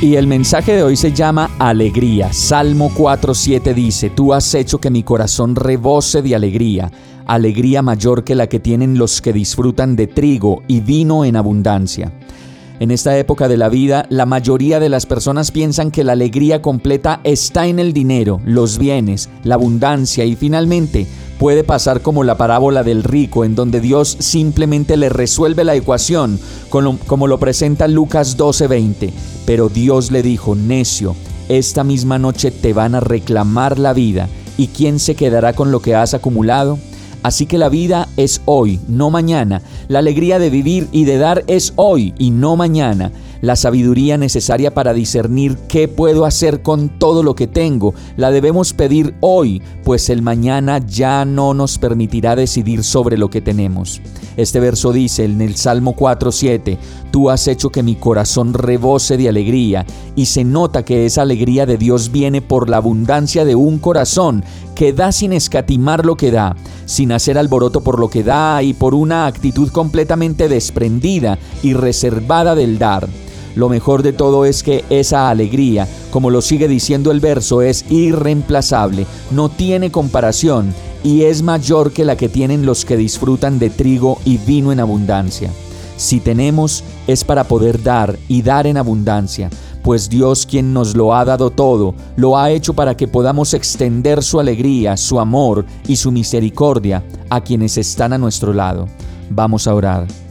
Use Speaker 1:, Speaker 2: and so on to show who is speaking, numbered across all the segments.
Speaker 1: Y el mensaje de hoy se llama Alegría. Salmo 4.7 dice, Tú has hecho que mi corazón rebose de alegría alegría mayor que la que tienen los que disfrutan de trigo y vino en abundancia. En esta época de la vida, la mayoría de las personas piensan que la alegría completa está en el dinero, los bienes, la abundancia y finalmente puede pasar como la parábola del rico, en donde Dios simplemente le resuelve la ecuación, como lo presenta Lucas 12:20. Pero Dios le dijo, necio, esta misma noche te van a reclamar la vida, ¿y quién se quedará con lo que has acumulado? Así que la vida es hoy, no mañana. La alegría de vivir y de dar es hoy y no mañana. La sabiduría necesaria para discernir qué puedo hacer con todo lo que tengo la debemos pedir hoy, pues el mañana ya no nos permitirá decidir sobre lo que tenemos. Este verso dice en el Salmo 4:7, Tú has hecho que mi corazón rebose de alegría, y se nota que esa alegría de Dios viene por la abundancia de un corazón que da sin escatimar lo que da, sin hacer alboroto por lo que da y por una actitud completamente desprendida y reservada del dar. Lo mejor de todo es que esa alegría, como lo sigue diciendo el verso, es irreemplazable, no tiene comparación y es mayor que la que tienen los que disfrutan de trigo y vino en abundancia. Si tenemos es para poder dar y dar en abundancia, pues Dios quien nos lo ha dado todo, lo ha hecho para que podamos extender su alegría, su amor y su misericordia a quienes están a nuestro lado. Vamos a orar.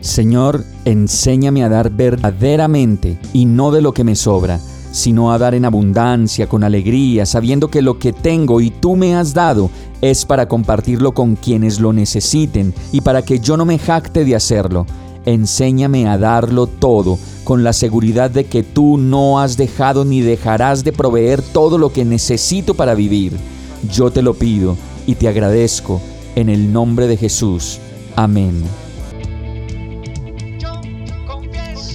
Speaker 1: Señor, enséñame a dar verdaderamente y no de lo que me sobra, sino a dar en abundancia, con alegría, sabiendo que lo que tengo y tú me has dado es para compartirlo con quienes lo necesiten y para que yo no me jacte de hacerlo. Enséñame a darlo todo, con la seguridad de que tú no has dejado ni dejarás de proveer todo lo que necesito para vivir. Yo te lo pido y te agradezco en el nombre de Jesús. Amén.